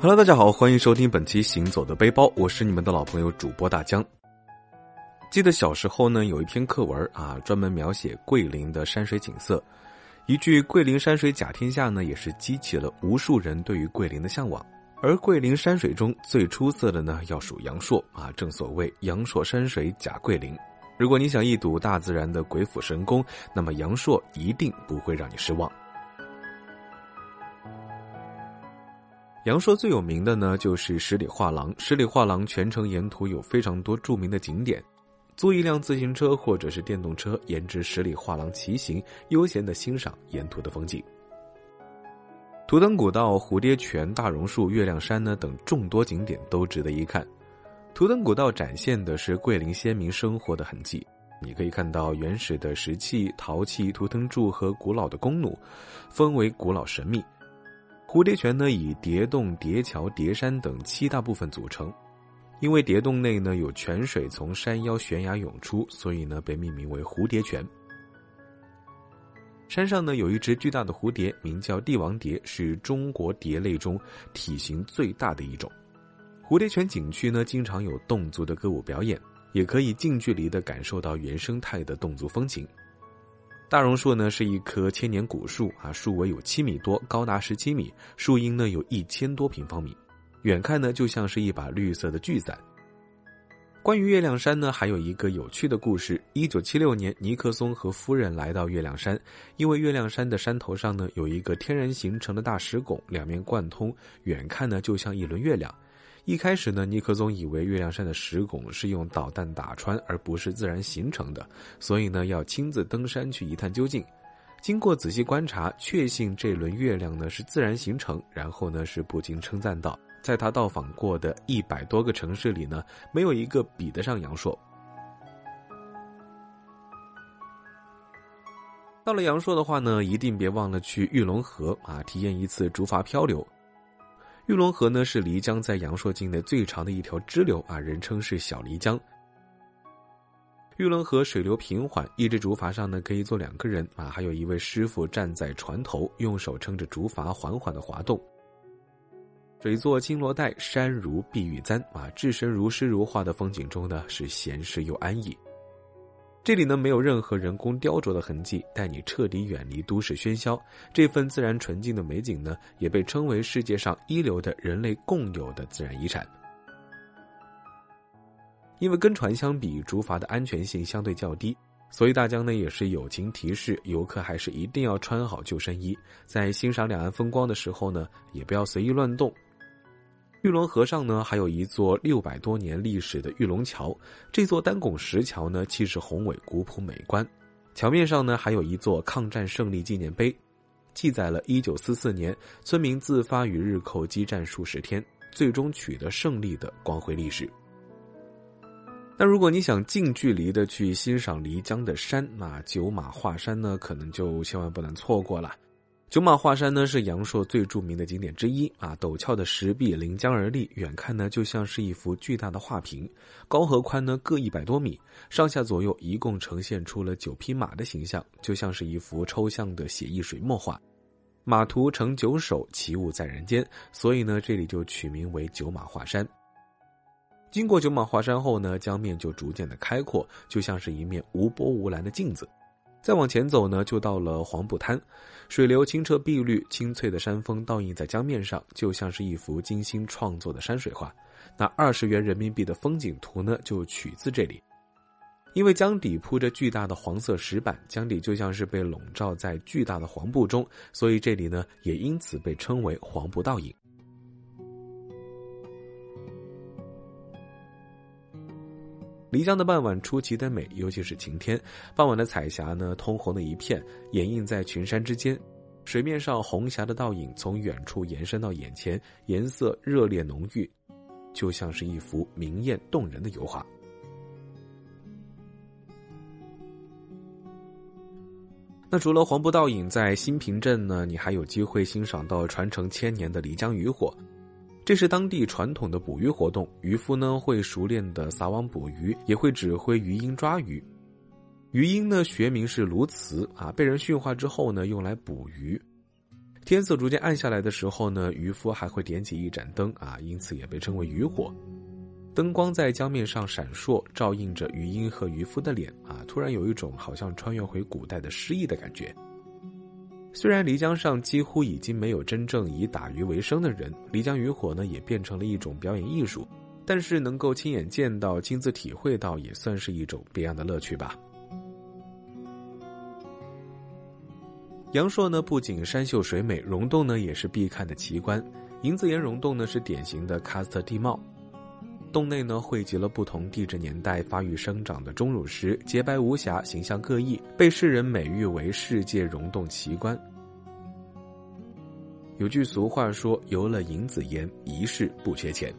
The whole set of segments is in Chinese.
Hello，大家好，欢迎收听本期《行走的背包》，我是你们的老朋友主播大江。记得小时候呢，有一篇课文啊，专门描写桂林的山水景色。一句“桂林山水甲天下”呢，也是激起了无数人对于桂林的向往。而桂林山水中最出色的呢，要数阳朔啊。正所谓“阳朔山水甲桂林”。如果你想一睹大自然的鬼斧神工，那么阳朔一定不会让你失望。阳朔最有名的呢，就是十里画廊。十里画廊全程沿途有非常多著名的景点，租一辆自行车或者是电动车，沿着十里画廊骑行，悠闲的欣赏沿途的风景。图腾古道、蝴蝶泉、大榕树、月亮山呢等众多景点都值得一看。图腾古道展现的是桂林先民生活的痕迹，你可以看到原始的石器、陶器、图腾柱和古老的弓弩，氛围古老神秘。蝴蝶泉呢，以蝶洞、蝶桥、蝶山等七大部分组成。因为蝶洞内呢有泉水从山腰悬崖涌出，所以呢被命名为蝴蝶泉。山上呢有一只巨大的蝴蝶，名叫帝王蝶，是中国蝶类中体型最大的一种。蝴蝶泉景区呢经常有侗族的歌舞表演，也可以近距离的感受到原生态的侗族风情。大榕树呢是一棵千年古树啊，树围有七米多，高达十七米，树荫呢有一千多平方米，远看呢就像是一把绿色的巨伞。关于月亮山呢，还有一个有趣的故事：一九七六年，尼克松和夫人来到月亮山，因为月亮山的山头上呢有一个天然形成的大石拱，两面贯通，远看呢就像一轮月亮。一开始呢，尼克松以为月亮山的石拱是用导弹打穿，而不是自然形成的，所以呢要亲自登山去一探究竟。经过仔细观察，确信这轮月亮呢是自然形成，然后呢是不禁称赞道：“在他到访过的一百多个城市里呢，没有一个比得上阳朔。”到了阳朔的话呢，一定别忘了去玉龙河啊，体验一次竹筏漂流。玉龙河呢是漓江在阳朔境内最长的一条支流啊，人称是小漓江。玉龙河水流平缓，一只竹筏上呢可以坐两个人啊，还有一位师傅站在船头，用手撑着竹筏缓缓的滑动。水作金罗带，山如碧玉簪啊，置身如诗如画的风景中呢，是闲适又安逸。这里呢没有任何人工雕琢的痕迹，带你彻底远离都市喧嚣。这份自然纯净的美景呢，也被称为世界上一流的人类共有的自然遗产。因为跟船相比，竹筏的安全性相对较低，所以大江呢也是友情提示游客还是一定要穿好救生衣，在欣赏两岸风光的时候呢，也不要随意乱动。玉龙河上呢，还有一座六百多年历史的玉龙桥。这座单拱石桥呢，气势宏伟、古朴美观。桥面上呢，还有一座抗战胜利纪念碑，记载了1944年村民自发与日寇激战数十天，最终取得胜利的光辉历史。那如果你想近距离的去欣赏漓江的山，那九马画山呢，可能就千万不能错过了。九马画山呢是阳朔最著名的景点之一啊，陡峭的石壁临江而立，远看呢就像是一幅巨大的画屏，高和宽呢各一百多米，上下左右一共呈现出了九匹马的形象，就像是一幅抽象的写意水墨画。马图呈九首，奇物在人间，所以呢这里就取名为九马画山。经过九马画山后呢，江面就逐渐的开阔，就像是一面无波无澜的镜子。再往前走呢，就到了黄浦滩，水流清澈碧绿，清脆的山峰倒映在江面上，就像是一幅精心创作的山水画。那二十元人民币的风景图呢，就取自这里。因为江底铺着巨大的黄色石板，江底就像是被笼罩在巨大的黄布中，所以这里呢，也因此被称为黄布倒影。漓江的傍晚出奇的美，尤其是晴天，傍晚的彩霞呢，通红的一片，掩映在群山之间，水面上红霞的倒影从远处延伸到眼前，颜色热烈浓郁，就像是一幅明艳动人的油画。那除了黄布倒影，在新平镇呢，你还有机会欣赏到传承千年的漓江渔火。这是当地传统的捕鱼活动，渔夫呢会熟练的撒网捕鱼，也会指挥鱼鹰抓鱼。鱼鹰呢学名是鸬鹚啊，被人驯化之后呢用来捕鱼。天色逐渐暗下来的时候呢，渔夫还会点起一盏灯啊，因此也被称为渔火。灯光在江面上闪烁，照映着鱼鹰和渔夫的脸啊，突然有一种好像穿越回古代的诗意的感觉。虽然漓江上几乎已经没有真正以打鱼为生的人，漓江渔火呢也变成了一种表演艺术，但是能够亲眼见到、亲自体会到，也算是一种别样的乐趣吧。阳朔呢，不仅山秀水美，溶洞呢也是必看的奇观。银子岩溶洞呢是典型的喀斯特地貌，洞内呢汇集了不同地质年代发育生长的钟乳石，洁白无瑕，形象各异，被世人美誉为世界溶洞奇观。有句俗话说：“游了银子岩，一世不缺钱。”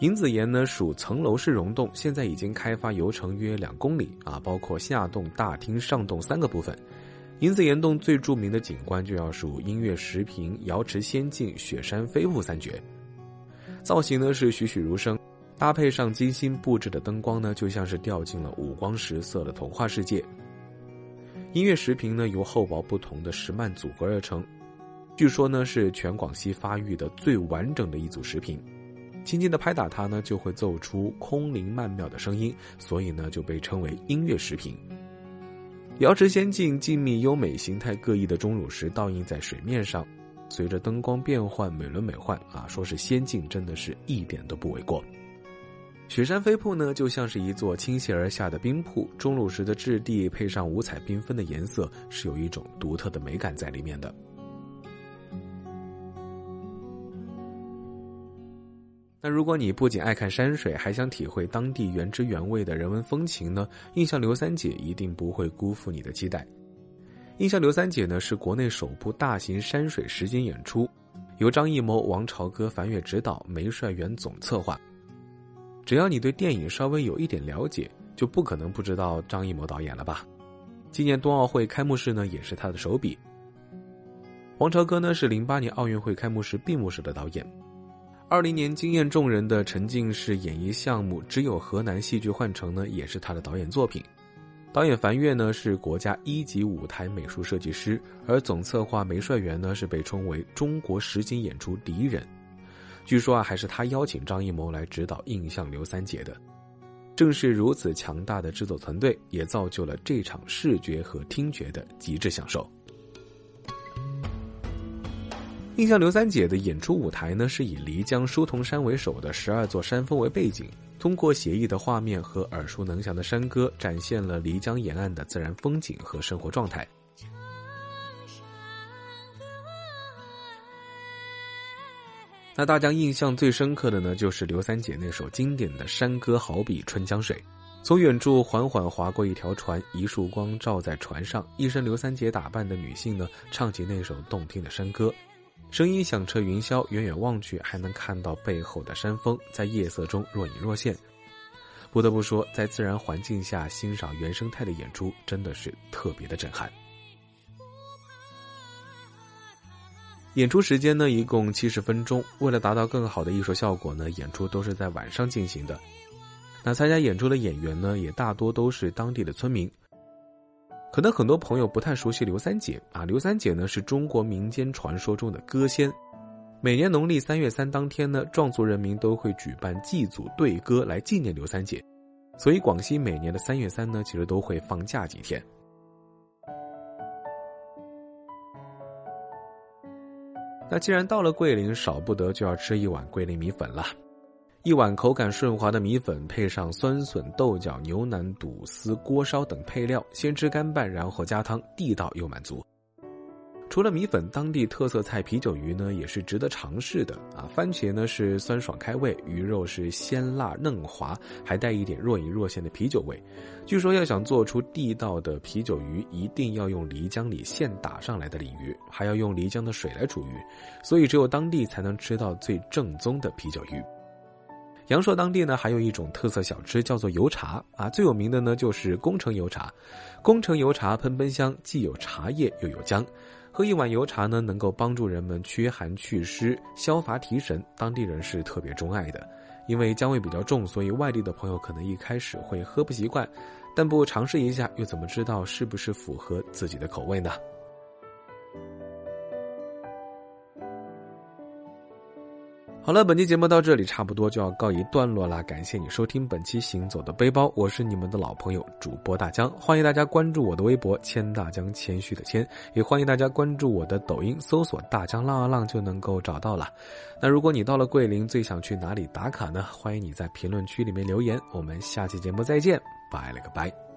银子岩呢属层楼式溶洞，现在已经开发游程约两公里啊，包括下洞、大厅、上洞三个部分。银子岩洞最著名的景观就要数音乐石屏、瑶池仙境、雪山飞瀑三绝，造型呢是栩栩如生，搭配上精心布置的灯光呢，就像是掉进了五光十色的童话世界。音乐石屏呢由厚薄不同的石幔组合而成，据说呢是全广西发育的最完整的一组石屏，轻轻的拍打它呢就会奏出空灵曼妙的声音，所以呢就被称为音乐石屏。瑶池仙境静谧优美、形态各异的钟乳石倒映在水面上，随着灯光变换，美轮美奂啊！说是仙境，真的是一点都不为过。雪山飞瀑呢，就像是一座倾泻而下的冰瀑，钟乳石的质地配上五彩缤纷的颜色，是有一种独特的美感在里面的。那如果你不仅爱看山水，还想体会当地原汁原味的人文风情呢？印象刘三姐一定不会辜负你的期待。印象刘三姐呢是国内首部大型山水实景演出，由张艺谋、王朝歌、樊跃执导，梅帅元总策划。只要你对电影稍微有一点了解，就不可能不知道张艺谋导演了吧？今年冬奥会开幕式呢也是他的手笔。王朝歌呢是零八年奥运会开幕式闭幕式的导演。二零年惊艳众人的沉浸式演绎项目《只有河南戏剧幻城》呢，也是他的导演作品。导演樊跃呢是国家一级舞台美术设计师，而总策划梅帅元呢是被称为中国实景演出第一人。据说啊，还是他邀请张艺谋来指导《印象刘三姐》的。正是如此强大的制作团队，也造就了这场视觉和听觉的极致享受。印象刘三姐的演出舞台呢，是以漓江书童山为首的十二座山峰为背景，通过写意的画面和耳熟能详的山歌，展现了漓江沿岸的自然风景和生活状态。那大家印象最深刻的呢，就是刘三姐那首经典的山歌，好比春江水。从远处缓缓划过一条船，一束光照在船上，一身刘三姐打扮的女性呢，唱起那首动听的山歌。声音响彻云霄，远远望去还能看到背后的山峰，在夜色中若隐若现。不得不说，在自然环境下欣赏原生态的演出，真的是特别的震撼。演出时间呢，一共七十分钟。为了达到更好的艺术效果呢，演出都是在晚上进行的。那参加演出的演员呢，也大多都是当地的村民。可能很多朋友不太熟悉刘三姐啊，刘三姐呢是中国民间传说中的歌仙，每年农历三月三当天呢，壮族人民都会举办祭祖对歌来纪念刘三姐，所以广西每年的三月三呢，其实都会放假几天。那既然到了桂林，少不得就要吃一碗桂林米粉了。一碗口感顺滑的米粉，配上酸笋、豆角、牛腩、肚丝、锅烧等配料，先吃干拌，然后加汤，地道又满足。除了米粉，当地特色菜啤酒鱼呢，也是值得尝试的啊！番茄呢是酸爽开胃，鱼肉是鲜辣嫩滑，还带一点若隐若现的啤酒味。据说要想做出地道的啤酒鱼，一定要用漓江里现打上来的鲤鱼，还要用漓江的水来煮鱼，所以只有当地才能吃到最正宗的啤酒鱼。阳朔当地呢，还有一种特色小吃叫做油茶啊，最有名的呢就是工程油茶。工程油茶喷喷香，既有茶叶又有姜，喝一碗油茶呢，能够帮助人们驱寒祛湿、消乏提神，当地人是特别钟爱的。因为姜味比较重，所以外地的朋友可能一开始会喝不习惯，但不尝试一下，又怎么知道是不是符合自己的口味呢？好了，本期节目到这里差不多就要告一段落啦。感谢你收听本期《行走的背包》，我是你们的老朋友主播大江，欢迎大家关注我的微博“谦大江”，谦虚的谦，也欢迎大家关注我的抖音，搜索“大江浪啊浪”就能够找到了。那如果你到了桂林，最想去哪里打卡呢？欢迎你在评论区里面留言。我们下期节目再见，拜了个拜。